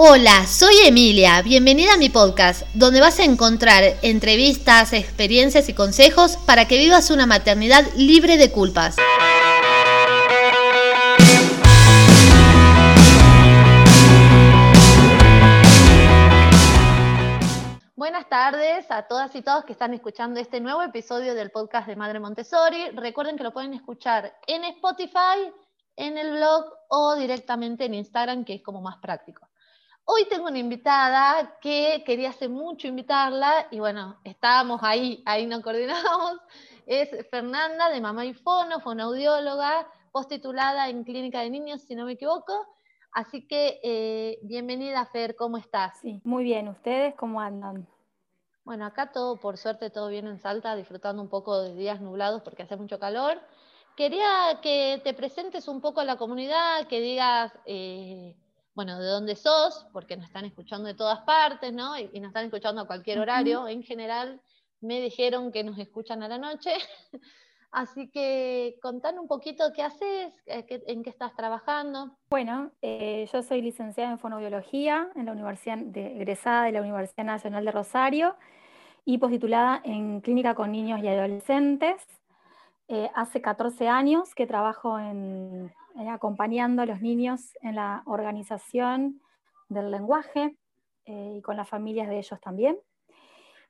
Hola, soy Emilia, bienvenida a mi podcast, donde vas a encontrar entrevistas, experiencias y consejos para que vivas una maternidad libre de culpas. Buenas tardes a todas y todos que están escuchando este nuevo episodio del podcast de Madre Montessori. Recuerden que lo pueden escuchar en Spotify, en el blog o directamente en Instagram, que es como más práctico. Hoy tengo una invitada que quería hace mucho invitarla y bueno, estábamos ahí, ahí nos coordinamos. Es Fernanda de Mamá y Fono, fonoaudióloga, postitulada en Clínica de Niños, si no me equivoco. Así que eh, bienvenida, Fer, ¿cómo estás? Sí, muy bien. ¿Ustedes cómo andan? Bueno, acá todo, por suerte, todo bien en Salta, disfrutando un poco de días nublados porque hace mucho calor. Quería que te presentes un poco a la comunidad, que digas... Eh, bueno, de dónde sos, porque nos están escuchando de todas partes, ¿no? Y, nos están escuchando a cualquier horario. En general, me dijeron que nos escuchan a la noche. Así que contame un poquito qué haces, eh, en qué estás trabajando. Bueno, eh, yo soy licenciada en fonobiología, en la universidad de, egresada de la Universidad Nacional de Rosario y postitulada en clínica con niños y adolescentes. Eh, hace 14 años que trabajo en eh, acompañando a los niños en la organización del lenguaje eh, y con las familias de ellos también.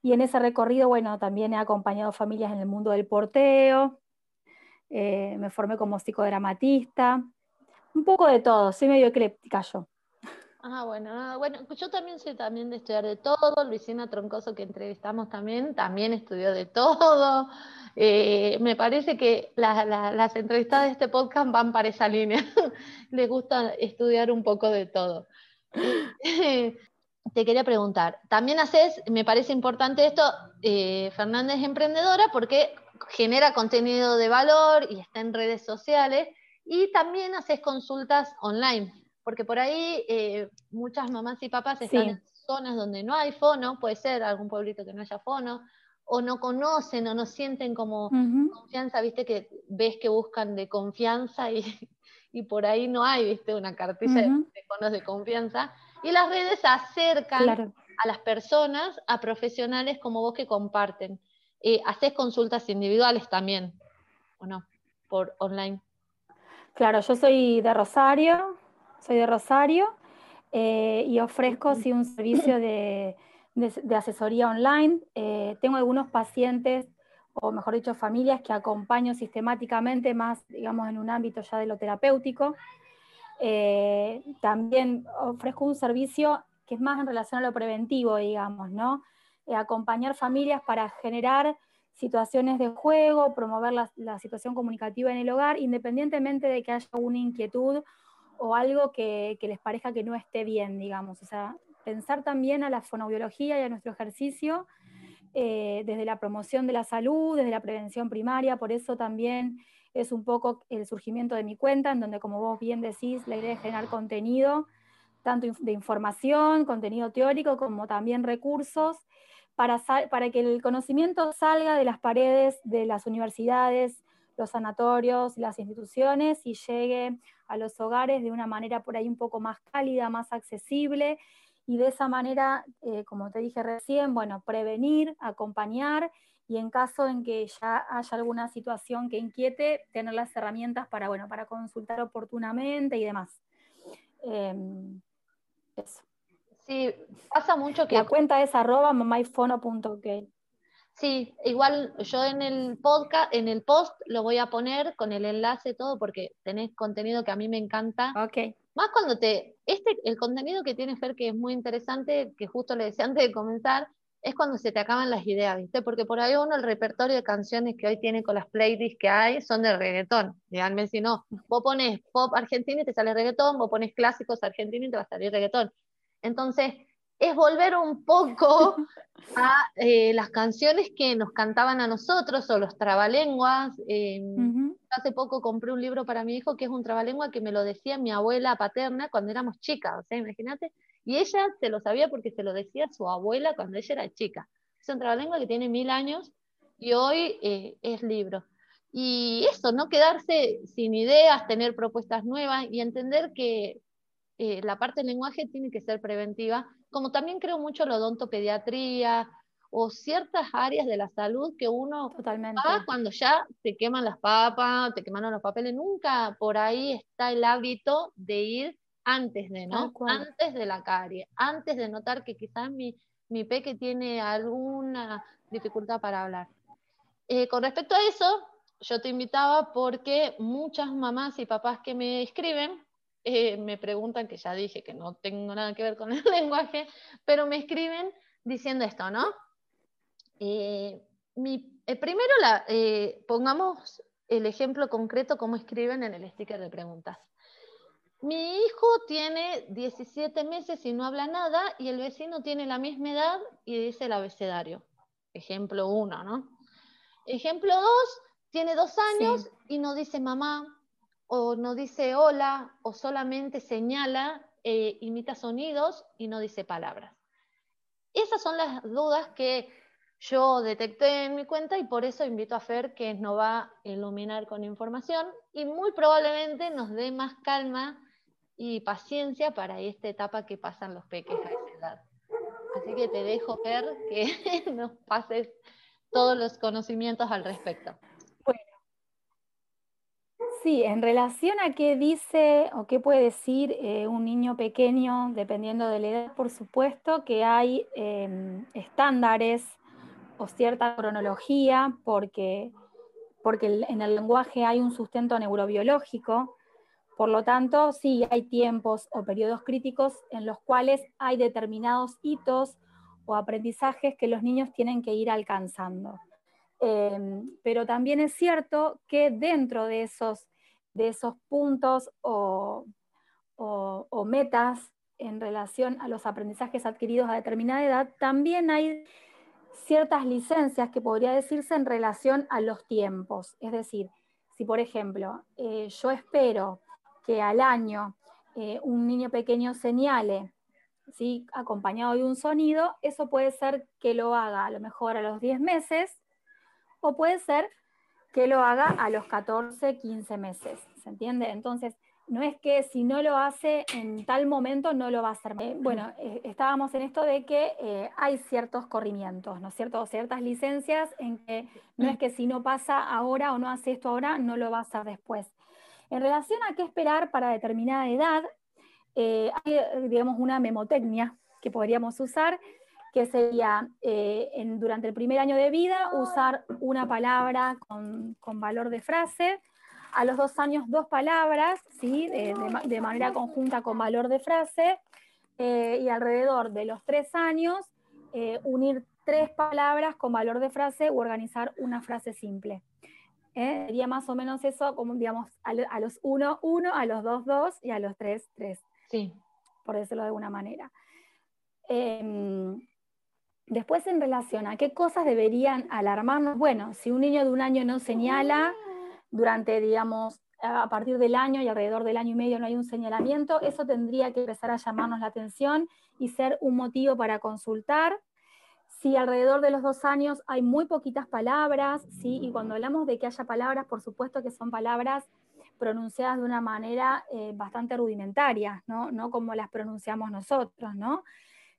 Y en ese recorrido, bueno, también he acompañado familias en el mundo del porteo, eh, me formé como psicodramatista, un poco de todo, soy medio ecléptica yo. Ah, bueno, bueno, yo también soy también de estudiar de todo, Luisina Troncoso que entrevistamos también, también estudió de todo, eh, me parece que las entrevistas de este podcast van para esa línea. Les gusta estudiar un poco de todo. te quería preguntar, también haces, me parece importante esto, eh, Fernández emprendedora porque genera contenido de valor y está en redes sociales y también haces consultas online, porque por ahí eh, muchas mamás y papás están en zonas donde no hay fono, puede ser algún pueblito que no haya fono, o no conocen o no sienten como confianza, viste que ves que buscan de confianza y, y por ahí no hay, viste, una cartilla de conos de confianza. Y las redes acercan a las personas, a profesionales como vos que comparten. Eh, ¿Haces consultas individuales también o no? Por online. Claro, yo soy de Rosario, soy de Rosario eh, y ofrezco sí, un servicio de de, asesoría online. Eh, tengo algunos pacientes, o mejor dicho, familias que acompaño sistemáticamente, más, digamos, en un ámbito ya de lo terapéutico. Eh, también ofrezco un servicio que es más en relación a lo preventivo, digamos, ¿no? Acompañar familias para generar situaciones de juego, promover la, situación comunicativa en el hogar, independientemente de que haya una inquietud o algo que, les parezca que no esté bien, digamos. O sea, pensar también a la fonobiología y a nuestro ejercicio eh, desde la promoción de la salud, desde la prevención primaria, por eso también es un poco el surgimiento de mi cuenta, en donde, como vos bien decís, la idea es generar contenido, tanto de información, contenido teórico, como también recursos, para, para que el conocimiento salga de las paredes de las universidades, los sanatorios, las instituciones y llegue a los hogares de una manera por ahí un poco más cálida, más accesible y de esa manera, eh, como te dije recién, bueno, prevenir, acompañar y en caso en que ya haya alguna situación que inquiete, tener las herramientas para, bueno, para consultar oportunamente y demás. Em, eso. Sí, pasa mucho que... La cuenta es arroba mamaifono.ok. Sí, igual yo en el podcast, en el post lo voy a poner con el enlace todo porque tenés contenido que a mí me encanta. Ok. Más cuando te, este, el contenido que tiene Fer, que es muy interesante, que justo le decía antes de comenzar, es cuando se te acaban las ideas, ¿viste? Porque por ahí uno el repertorio de canciones que hoy tiene con las playlists que hay son de reggaetón. Díganme si no, vos pones pop argentino y te sale reggaetón, vos pones clásicos argentinos y te va a salir reggaetón. Entonces, es volver un poco a eh, las canciones que nos cantaban a nosotros o los trabalenguas. Eh, hace poco compré un libro para mi hijo que es un trabalengua que me lo decía mi abuela paterna cuando éramos chicas, o sea, imagínate, y ella se lo sabía porque se lo decía su abuela cuando ella era chica. Es un trabalengua que tiene mil años y hoy eh, es libro. Y eso, no quedarse sin ideas, tener propuestas nuevas y entender que eh, la parte del lenguaje tiene que ser preventiva, como también creo mucho la odontopediatría o ciertas áreas de la salud que uno Totalmente. va cuando ya te queman las papas, te quemaron los papeles, nunca por ahí está el hábito de ir antes de, ¿no? Antes de la carie, antes de notar que quizás mi, mi peque tiene alguna dificultad para hablar. Eh, con respecto a eso, yo te invitaba porque muchas mamás y papás que me escriben eh, me preguntan, que ya dije que no tengo nada que ver con el lenguaje, pero me escriben diciendo esto, ¿no? Eh, primero, la, pongamos el ejemplo concreto como escriben en el sticker de preguntas. Mi hijo tiene 17 meses y no habla nada y el vecino tiene la misma edad y dice el abecedario. Ejemplo 1, ¿no? Ejemplo 2, tiene dos años y no dice mamá, o no dice hola, o solamente señala, eh, imita sonidos y no dice palabras. Esas son las dudas que yo detecté en mi cuenta y por eso invito a Fer que nos va a iluminar con información y muy probablemente nos dé más calma y paciencia para esta etapa que pasan los peques a esa edad. Así que te dejo, Fer, que nos pases todos los conocimientos al respecto. Sí, en relación a qué dice o qué puede decir eh, un niño pequeño, dependiendo de la edad, por supuesto que hay em, estándares o cierta cronología, porque, porque en el lenguaje hay un sustento neurobiológico, por lo tanto, sí hay tiempos o periodos críticos en los cuales hay determinados hitos o aprendizajes que los niños tienen que ir alcanzando. Em, pero también es cierto que dentro de esos, de esos puntos o, metas en relación a los aprendizajes adquiridos a determinada edad, también hay ciertas licencias que podría decirse en relación a los tiempos. Es decir, si por ejemplo eh, yo espero que al año eh, un niño pequeño señale ¿sí? acompañado de un sonido, eso puede ser que lo haga a lo mejor a los 10 meses o puede ser que lo haga a los 14, 15 meses, ¿se entiende? Entonces, no es que si no lo hace en tal momento no lo va a hacer. Eh, bueno, eh, estábamos en esto de que eh, hay ciertos corrimientos, ¿no es cierto? Ciertas licencias en que no es que si no pasa ahora o no hace esto ahora, no lo va a hacer después. En relación a qué esperar para determinada edad, eh, hay, digamos, una memotecnia que podríamos usar, que sería eh, durante el primer año de vida usar una palabra con, valor de frase, a los dos años dos palabras, ¿sí? de, manera conjunta con valor de frase, y alrededor de los tres años unir tres palabras con valor de frase u organizar una frase simple. Sería más o menos eso, como digamos, a, a los uno, uno, a los dos, dos y a los tres, tres. Sí. Por decirlo de alguna manera. Después, en relación a qué cosas deberían alarmarnos, bueno, si un niño de un año no señala, durante, digamos, a partir del año y alrededor del año y medio no hay un señalamiento, eso tendría que empezar a llamarnos la atención y ser un motivo para consultar. Si alrededor de los dos años hay muy poquitas palabras, ¿sí? y cuando hablamos de que haya palabras, por supuesto que son palabras pronunciadas de una manera eh, bastante rudimentaria, ¿no? ¿no? como las pronunciamos nosotros, ¿no?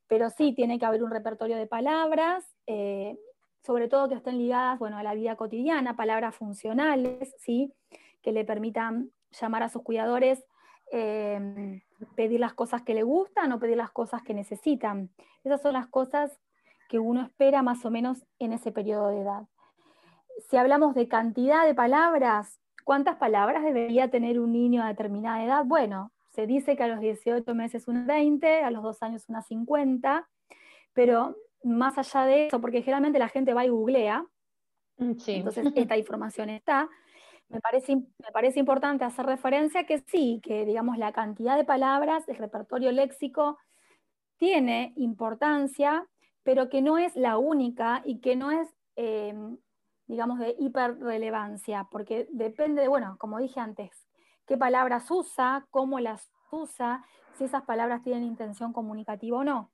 Pero sí tiene que haber un repertorio de palabras, eh, sobre todo que estén ligadas bueno, a la vida cotidiana, palabras funcionales, ¿sí? que le permitan llamar a sus cuidadores, eh, pedir las cosas que le gustan o pedir las cosas que necesitan. Esas son las cosas que uno espera más o menos en ese periodo de edad. Si hablamos de cantidad de palabras, ¿Cuántas palabras debería tener un niño a determinada edad? Bueno, se dice que a los 18 meses unas 20, a los 2 años unas 50, pero más allá de eso, porque generalmente la gente va y googlea, mm, entonces esta información está, me parece, me parece importante hacer referencia que sí, que digamos la cantidad de palabras, el repertorio léxico tiene importancia, pero que no es la única y que no es eh, digamos, de hiperrelevancia, porque depende de, bueno, como dije antes, qué palabras usa, cómo las usa, si esas palabras tienen intención comunicativa o no.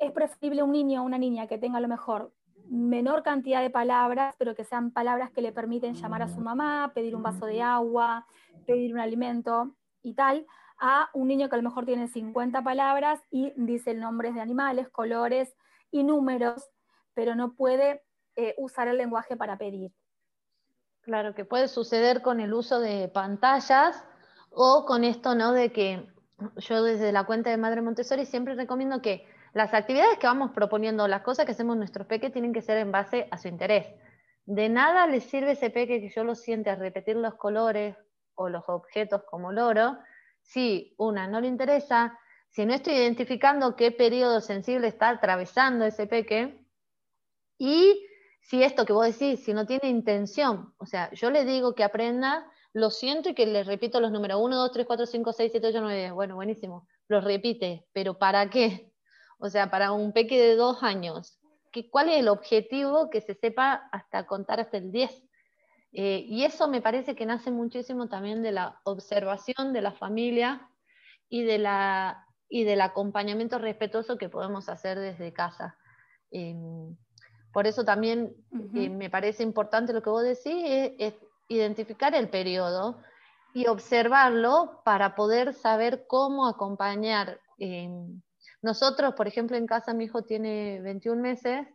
Es preferible un niño o una niña que tenga a lo mejor menor cantidad de palabras, pero que sean palabras que le permiten llamar a su mamá, pedir un vaso de agua, pedir un alimento y tal, a un niño que a lo mejor tiene 50 palabras y dice nombres de animales, colores y números, pero no puede eh, usar el lenguaje para pedir. Claro, que puede suceder con el uso de pantallas o con esto, ¿no? De que yo desde la cuenta de Madre Montessori siempre recomiendo que las actividades que vamos proponiendo, las cosas que hacemos nuestros peques tienen que ser en base a su interés. De nada les sirve ese peque que yo lo siente a repetir los colores o los objetos como loro, si una no le interesa, si no estoy identificando qué periodo sensible está atravesando ese peque, y si esto que vos decís, si no tiene intención, o sea, yo le digo que aprenda, lo siento y que le repito los números 1, 2, 3, 4, 5, 6, 7, 8, 9, bueno, buenísimo, los repite, pero ¿para qué? O sea, para un peque de dos años, ¿cuál es el objetivo que se sepa hasta contar hasta el 10? Eh, y eso me parece que nace muchísimo también de la observación de la familia y, de la, y del acompañamiento respetuoso que podemos hacer desde casa. Em, por eso también eh, me parece importante lo que vos decís, es, identificar el periodo y observarlo para poder saber cómo acompañar. Em, nosotros, por ejemplo, en casa mi hijo tiene 21 meses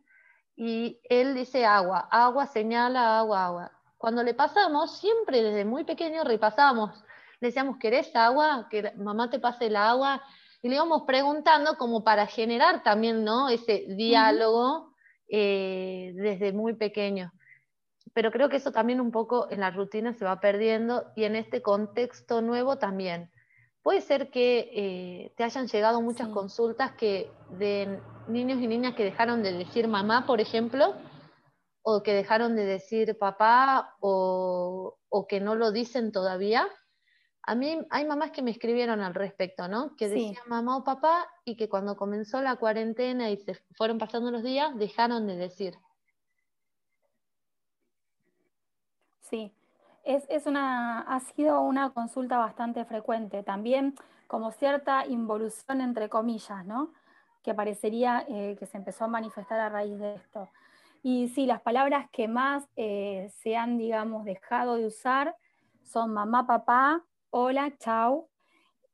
y él dice agua, agua señala, agua, agua. Cuando le pasamos, siempre desde muy pequeño repasamos. Le decíamos, ¿querés agua? Que mamá te pase el agua. Y le íbamos preguntando como para generar también ¿no? ese diálogo eh, desde muy pequeño. Pero creo que eso también un poco en la rutina se va perdiendo y en este contexto nuevo también. Puede ser que eh, te hayan llegado muchas consultas que de niños y niñas que dejaron de decir mamá, por ejemplo, o que dejaron de decir papá o, que no lo dicen todavía. A mí hay mamás que me escribieron al respecto, ¿no? Que decían mamá o papá y que cuando comenzó la cuarentena y se fueron pasando los días, dejaron de decir. Sí, es, una, ha sido una consulta bastante frecuente. También como cierta involución, entre comillas, ¿no? Que parecería eh, que se empezó a manifestar a raíz de esto. Y sí, las palabras que más eh, se han, digamos, dejado de usar son mamá, papá, hola, chau,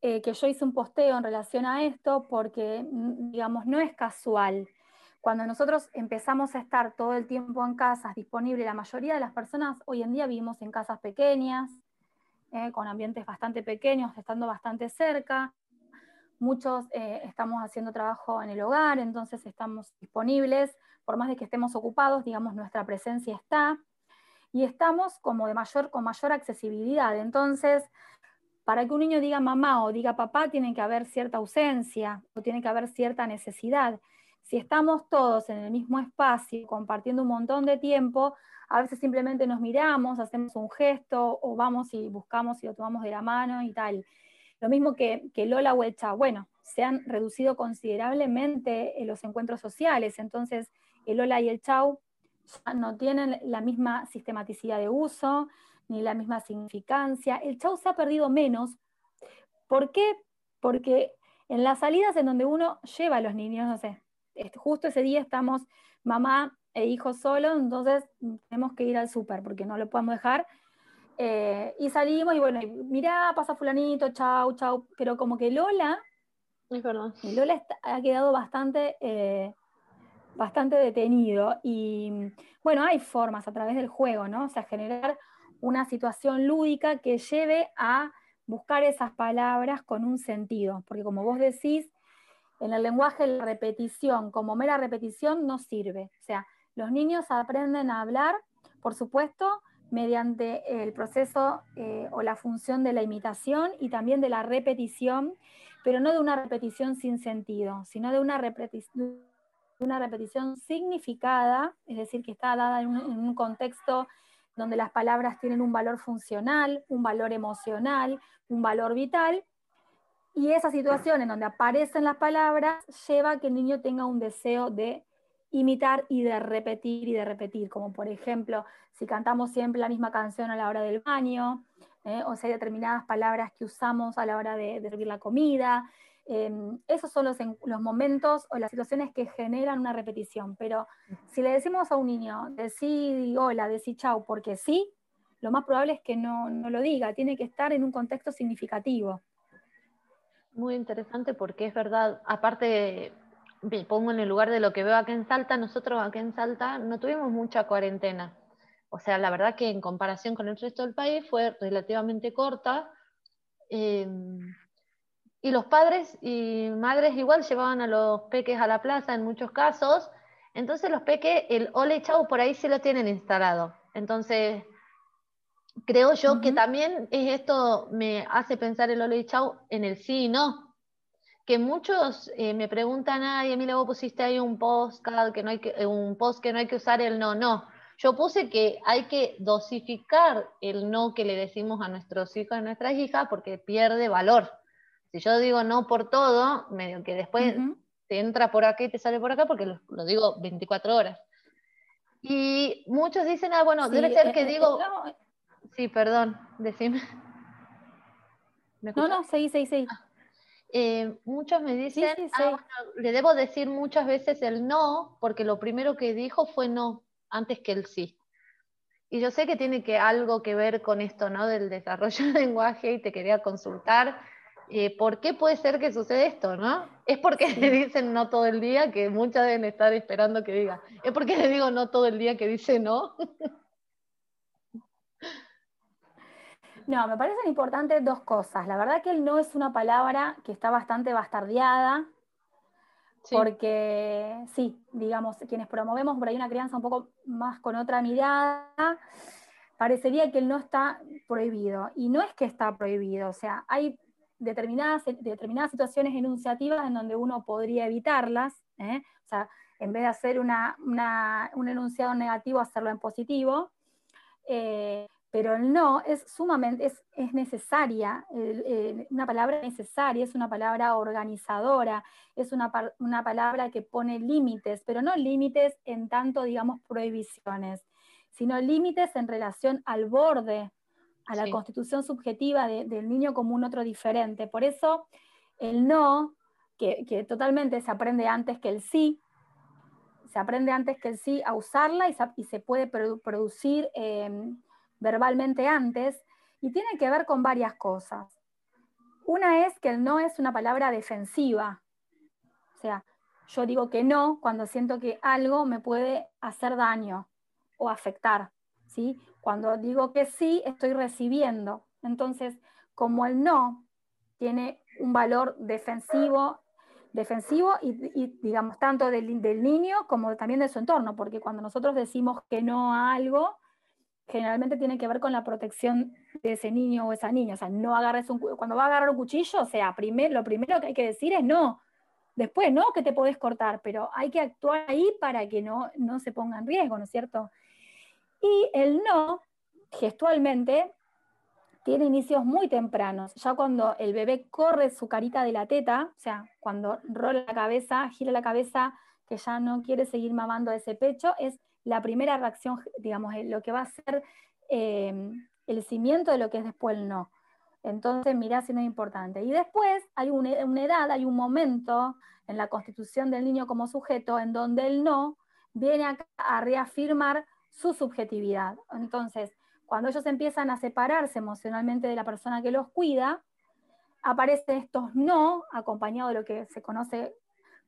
eh, que yo hice un posteo en relación a esto porque, mm, digamos, no es casual cuando nosotros empezamos a estar todo el tiempo en casas disponibles, la mayoría de las personas hoy en día vivimos en casas pequeñas, eh, con ambientes bastante pequeños, estando bastante cerca. Muchos eh, estamos haciendo trabajo en el hogar, entonces estamos disponibles, por más de que estemos ocupados, digamos, nuestra presencia está. Y estamos como de mayor, con mayor accesibilidad. Entonces, para que un niño diga mamá o diga papá, tiene que haber cierta ausencia o tiene que haber cierta necesidad si estamos todos en el mismo espacio, compartiendo un montón de tiempo, a veces simplemente nos miramos, hacemos un gesto o vamos y buscamos y lo tomamos de la mano y tal. Lo mismo que, que Lola o el. Bueno, se han reducido considerablemente los encuentros sociales, entonces el Lola y el Chau no tienen la misma sistematicidad de uso ni la misma significancia. El Chau se ha perdido menos. ¿Por qué? Porque en las salidas en donde uno lleva a los niños, no sé, justo ese día estamos mamá e hijo solo, entonces tenemos que ir al súper porque no lo podemos dejar. Eh, y salimos y bueno, mirá, pasa fulanito, chau, chau, pero como que Lola, es verdad. Lola ha quedado bastante, eh, bastante detenido y bueno, hay formas a través del juego, ¿no? O sea, generar una situación lúdica que lleve a buscar esas palabras con un sentido, porque como vos decís, en el lenguaje la repetición como mera repetición no sirve. O sea, los niños aprenden a hablar, por supuesto, mediante el proceso eh, o la función de la imitación y también de la repetición, pero no de una repetición sin sentido, sino de una, una repetición significada, es decir, que está dada en un contexto donde las palabras tienen un valor funcional, un valor emocional, un valor vital, y esa situación en donde aparecen las palabras lleva a que el niño tenga un deseo de imitar y de repetir y de repetir, como por ejemplo, si cantamos siempre la misma canción a la hora del baño, eh, o si hay determinadas palabras que usamos a la hora de, servir la comida. Em, esos son los, los, momentos o las situaciones que generan una repetición. Pero si le decimos a un niño, decí hola, decí chau, porque sí, lo más probable es que no, no lo diga, tiene que estar en un contexto significativo. Muy interesante porque es verdad, aparte, me pongo en el lugar de lo que veo aquí en Salta, nosotros aquí en Salta no tuvimos mucha cuarentena. O sea, la verdad que en comparación con el resto del país fue relativamente corta. Eh, y los padres y madres igual llevaban a los peques a la plaza en muchos casos. Entonces los peques, el ole chau por ahí sí lo tienen instalado. Entonces, creo yo que también es esto me hace pensar el ole chau en el sí y no. Que muchos eh, me preguntan, ay, Emilia, vos pusiste ahí un post, que no hay que, eh, un post que no hay que usar el no, no. Yo puse que hay que dosificar el no que le decimos a nuestros hijos y a nuestras hijas porque pierde valor. Si yo digo no por todo, medio que después te entra por acá y te sale por acá porque lo, digo 24 horas. Y muchos dicen, ah, bueno, debe ser que eh, eh, digo... Sí, perdón, decime. no, no, sí, sí, sí. muchos me dicen, ah, le debo decir muchas veces el no, porque lo primero que dijo fue no, antes que el sí. Y yo sé que tiene que algo que ver con esto, ¿no? Del desarrollo del lenguaje y te quería consultar eh, ¿por qué puede ser que sucede esto, no? Es porque le dicen no todo el día, que muchas deben estar esperando que diga. Es porque le digo no todo el día que dice no. No, me parecen importantes dos cosas. La verdad que el no es una palabra que está bastante bastardeada, porque sí, digamos, quienes promovemos por ahí una crianza un poco más con otra mirada, parecería que el no está prohibido. Y no es que está prohibido, o sea, hay determinadas, determinadas situaciones enunciativas en donde uno podría evitarlas, ¿eh? o sea, en vez de hacer un enunciado negativo, hacerlo en positivo, eh, pero el no es sumamente, es, es necesaria, una palabra necesaria, es una palabra organizadora, es una, una palabra que pone límites, pero no límites en tanto, digamos, prohibiciones, sino límites en relación al borde a la constitución subjetiva del niño como un otro diferente. Por eso el no, que, totalmente se aprende antes que el sí, se aprende antes que el sí a usarla y se, puede producir em, verbalmente antes, y tiene que ver con varias cosas. Una es que el no es una palabra defensiva, o sea, yo digo que no cuando siento que algo me puede hacer daño o afectar, Cuando digo que sí, estoy recibiendo. Entonces, como el no tiene un valor defensivo, defensivo y, digamos, tanto del, niño como también de su entorno, porque cuando nosotros decimos que no a algo, generalmente tiene que ver con la protección de ese niño o esa niña. O sea, no agarres un, cuando va a agarrar un cuchillo, o sea, lo primero que hay que decir es no. Después, no que te podés cortar, pero hay que actuar ahí para que no, no se ponga en riesgo, ¿no es cierto? Y el no, gestualmente, tiene inicios muy tempranos. Ya cuando el bebé corre su carita de la teta, o sea, cuando rola la cabeza, gira la cabeza, que ya no quiere seguir mamando ese pecho, es la primera reacción, digamos, lo que va a ser em, el cimiento de lo que es después el no. Entonces, mirá si no es importante. Y después hay una, edad, hay un momento en la constitución del niño como sujeto en donde el no viene a reafirmar su subjetividad. Entonces, cuando ellos empiezan a separarse emocionalmente de la persona que los cuida, aparecen estos no, acompañados de lo que se conoce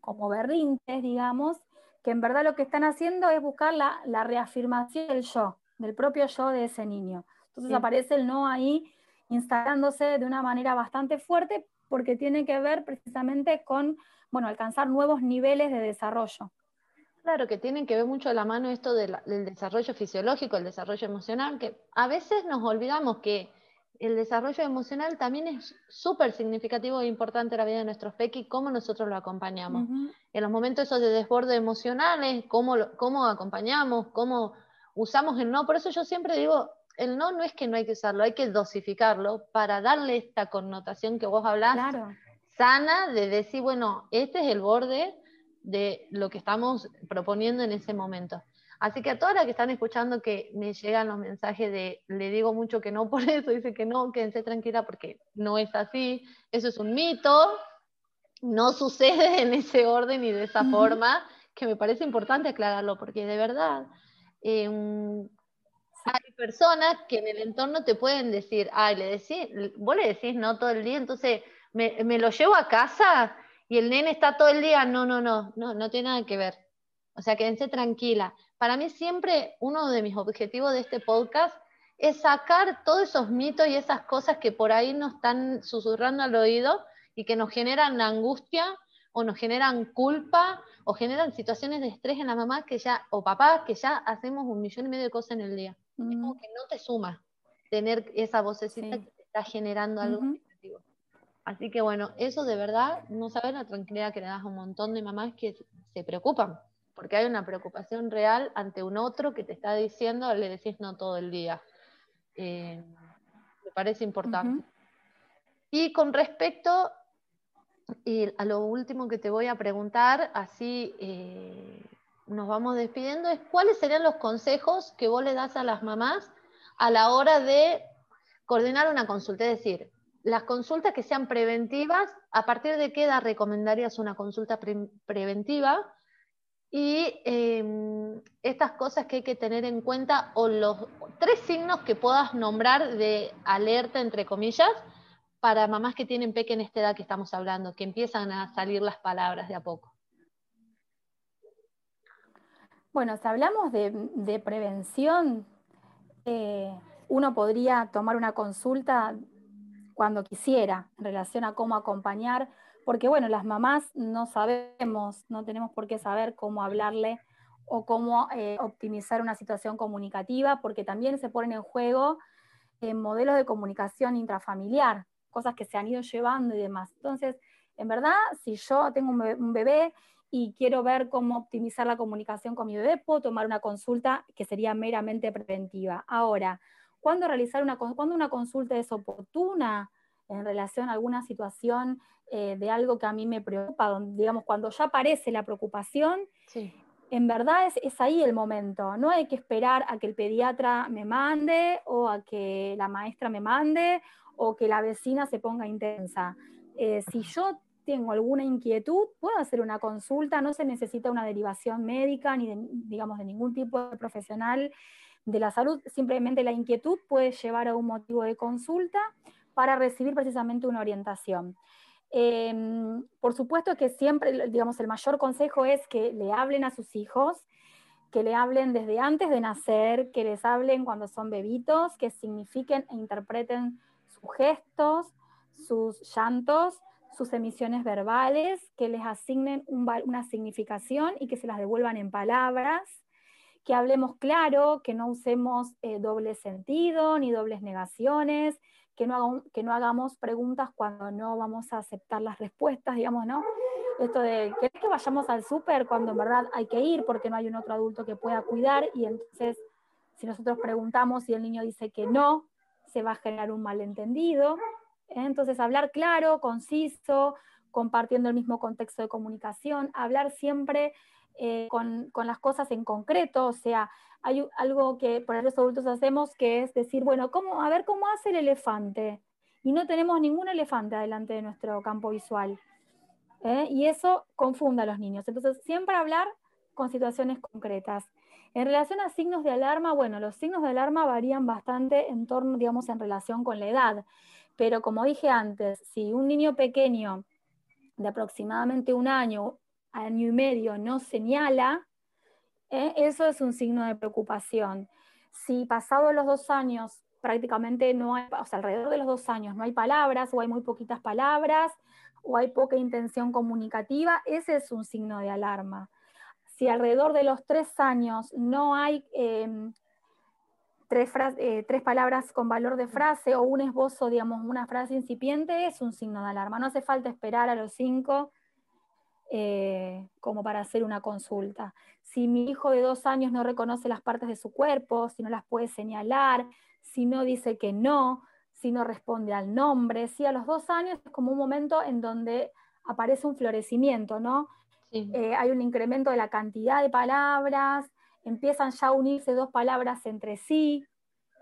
como berrinches, digamos, que en verdad lo que están haciendo es buscar la, reafirmación del yo, del propio yo de ese niño. Entonces aparece el no ahí instalándose de una manera bastante fuerte porque tiene que ver precisamente con, bueno, alcanzar nuevos niveles de desarrollo. Claro, que tienen que ver mucho de la mano esto del desarrollo fisiológico, el desarrollo emocional, que a veces nos olvidamos que el desarrollo emocional también es súper significativo e importante en la vida de nuestros pequis, cómo nosotros lo acompañamos. En los momentos esos de desborde emocionales, cómo, cómo acompañamos, cómo usamos el no. Por eso yo siempre digo, el no no es que no hay que usarlo, hay que dosificarlo para darle esta connotación que vos hablás, sana, de decir, bueno, este es el borde, de lo que estamos proponiendo en ese momento. Así que a todas las que están escuchando que me llegan los mensajes de le digo mucho que no por eso, dice que no, quédense tranquila porque no es así, eso es un mito, no sucede en ese orden y de esa forma, que me parece importante aclararlo porque de verdad em, hay personas que en el entorno te pueden decir, ay, le decís, vos le decís no todo el día, entonces me, me lo llevo a casa y el nene está todo el día, no, no, no, no, no tiene nada que ver. O sea, quédense tranquila. Para mí siempre uno de mis objetivos de este podcast es sacar todos esos mitos y esas cosas que por ahí nos están susurrando al oído y que nos generan angustia o nos generan culpa o generan situaciones de estrés en la mamá que ya, o papá, que ya hacemos un millón y medio de cosas en el día. Es como que no te suma tener esa vocecita que te está generando algo. Así que bueno, eso de verdad, no sabes la tranquilidad que le das a un montón de mamás que se preocupan, porque hay una preocupación real ante un otro que te está diciendo, le decís no todo el día. Eh, me parece importante. Y con respecto a lo último que te voy a preguntar, así eh, nos vamos despidiendo, es cuáles serían los consejos que vos le das a las mamás a la hora de coordinar una consulta. Es decir, las consultas que sean preventivas, ¿a partir de qué edad recomendarías una consulta preventiva? Y em, estas cosas que hay que tener en cuenta o los tres signos que puedas nombrar de alerta, entre comillas, para mamás que tienen peque en esta edad que estamos hablando, que empiezan a salir las palabras de a poco? Bueno, si hablamos de, prevención, eh, uno podría tomar una consulta cuando quisiera en relación a cómo acompañar, porque bueno, las mamás no sabemos, no tenemos por qué saber cómo hablarle o cómo eh, optimizar una situación comunicativa, porque también se ponen en juego eh, modelos de comunicación intrafamiliar, cosas que se han ido llevando y demás. Entonces, en verdad, si yo tengo un bebé, y quiero ver cómo optimizar la comunicación con mi bebé, puedo tomar una consulta que sería meramente preventiva. Ahora, ¿cuándo realizar una, cuando una consulta es oportuna en relación a alguna situación eh, de algo que a mí me preocupa? Donde, digamos, cuando ya aparece la preocupación, en verdad es, es, ahí el momento. No hay que esperar a que el pediatra me mande o a que la maestra me mande o que la vecina se ponga intensa. Eh, si yo tengo alguna inquietud, puedo hacer una consulta, no se necesita una derivación médica ni de, digamos, de ningún tipo de profesional de la salud, simplemente la inquietud puede llevar a un motivo de consulta para recibir precisamente una orientación. Em, por supuesto que siempre, digamos, el mayor consejo es que le hablen a sus hijos, que le hablen desde antes de nacer, que les hablen cuando son bebitos, que signifiquen e interpreten gestos, sus llantos, sus emisiones verbales, que les asignen una significación y que se las devuelvan en palabras, que hablemos claro, que no usemos eh, doble sentido ni dobles negaciones, que no, que no hagamos preguntas cuando no vamos a aceptar las respuestas, digamos, ¿no? Esto de, ¿querés que vayamos al súper cuando en verdad hay que ir porque no hay un otro adulto que pueda cuidar? Y entonces, si nosotros preguntamos y el niño dice que no, se va a generar un malentendido. Entonces, hablar claro, conciso, compartiendo el mismo contexto de comunicación, hablar siempre eh, con, las cosas en concreto, o sea, hay algo que por los adultos hacemos que es decir, bueno, ¿cómo, a ver cómo hace el elefante. Y no tenemos ningún elefante adelante de nuestro campo visual. ¿eh? Y eso confunde a los niños. Entonces, siempre hablar con situaciones concretas. En relación a signos de alarma, bueno, los signos de alarma varían bastante en torno, digamos, en relación con la edad. Pero como dije antes, si un niño pequeño de aproximadamente un año, año y medio no señala, ¿eh? eso es un signo de preocupación. Si pasado los dos años prácticamente no hay, o sea, alrededor de los dos años no hay palabras o hay muy poquitas palabras o hay poca intención comunicativa, ese es un signo de alarma si alrededor de los tres años no hay em, eh, tres, palabras con valor de frase o un esbozo, digamos, una frase incipiente, es un signo de alarma. No hace falta esperar a los cinco eh, como para hacer una consulta. Si mi hijo de dos años no reconoce las partes de su cuerpo, si no las puede señalar, si no dice que no, si no responde al nombre, si a los dos años es como un momento en donde aparece un florecimiento, ¿no? Eh, hay un incremento de la cantidad de palabras, empiezan ya a unirse dos palabras entre sí,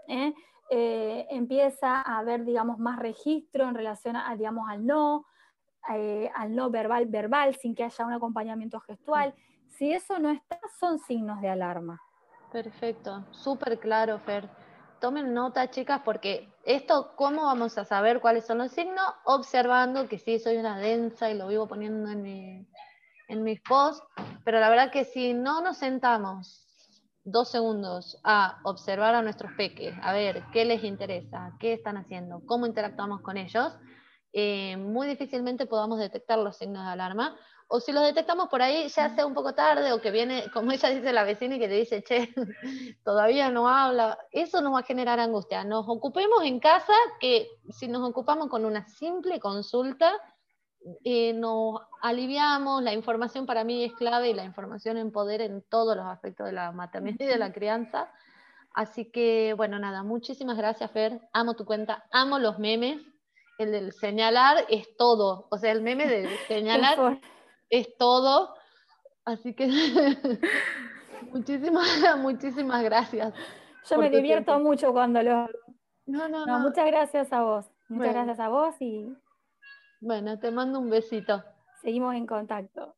¿eh? Eh, empieza a haber, digamos, más registro en relación a, digamos, al no, al no verbal, verbal, sin que haya un acompañamiento gestual. Si eso no está, son signos de alarma. Perfecto, súper claro, Fer. tomen nota, chicas, porque esto, ¿cómo vamos a saber cuáles son los signos? Observando que sí, soy una densa y lo vivo poniendo en, mi, en mis posts, pero la verdad que si no nos sentamos dos segundos a observar a nuestros peques, a ver qué les interesa, qué están haciendo, cómo interactuamos con ellos, eh, muy difícilmente podamos detectar los signos de alarma. O si los detectamos por ahí, ya sea un poco tarde, o que viene, como ella dice, la vecina y que te dice, che, todavía no habla, eso nos va a generar angustia. Nos ocupemos en casa, que si nos ocupamos con una simple consulta, eh, nos aliviamos, la información para mí es clave y la información empodera en todos los aspectos de la maternidad y de la crianza. Así que, bueno, nada, muchísimas gracias, Fer. Amo tu cuenta, amo los memes. El del señalar es todo. O sea, el meme de señalar es todo. Así que muchísimas, muchísimas gracias. Yo me divierto mucho cuando lo... No, no, no, Muchas gracias a vos. Muchas gracias a vos y bueno, te mando un besito. Seguimos en contacto.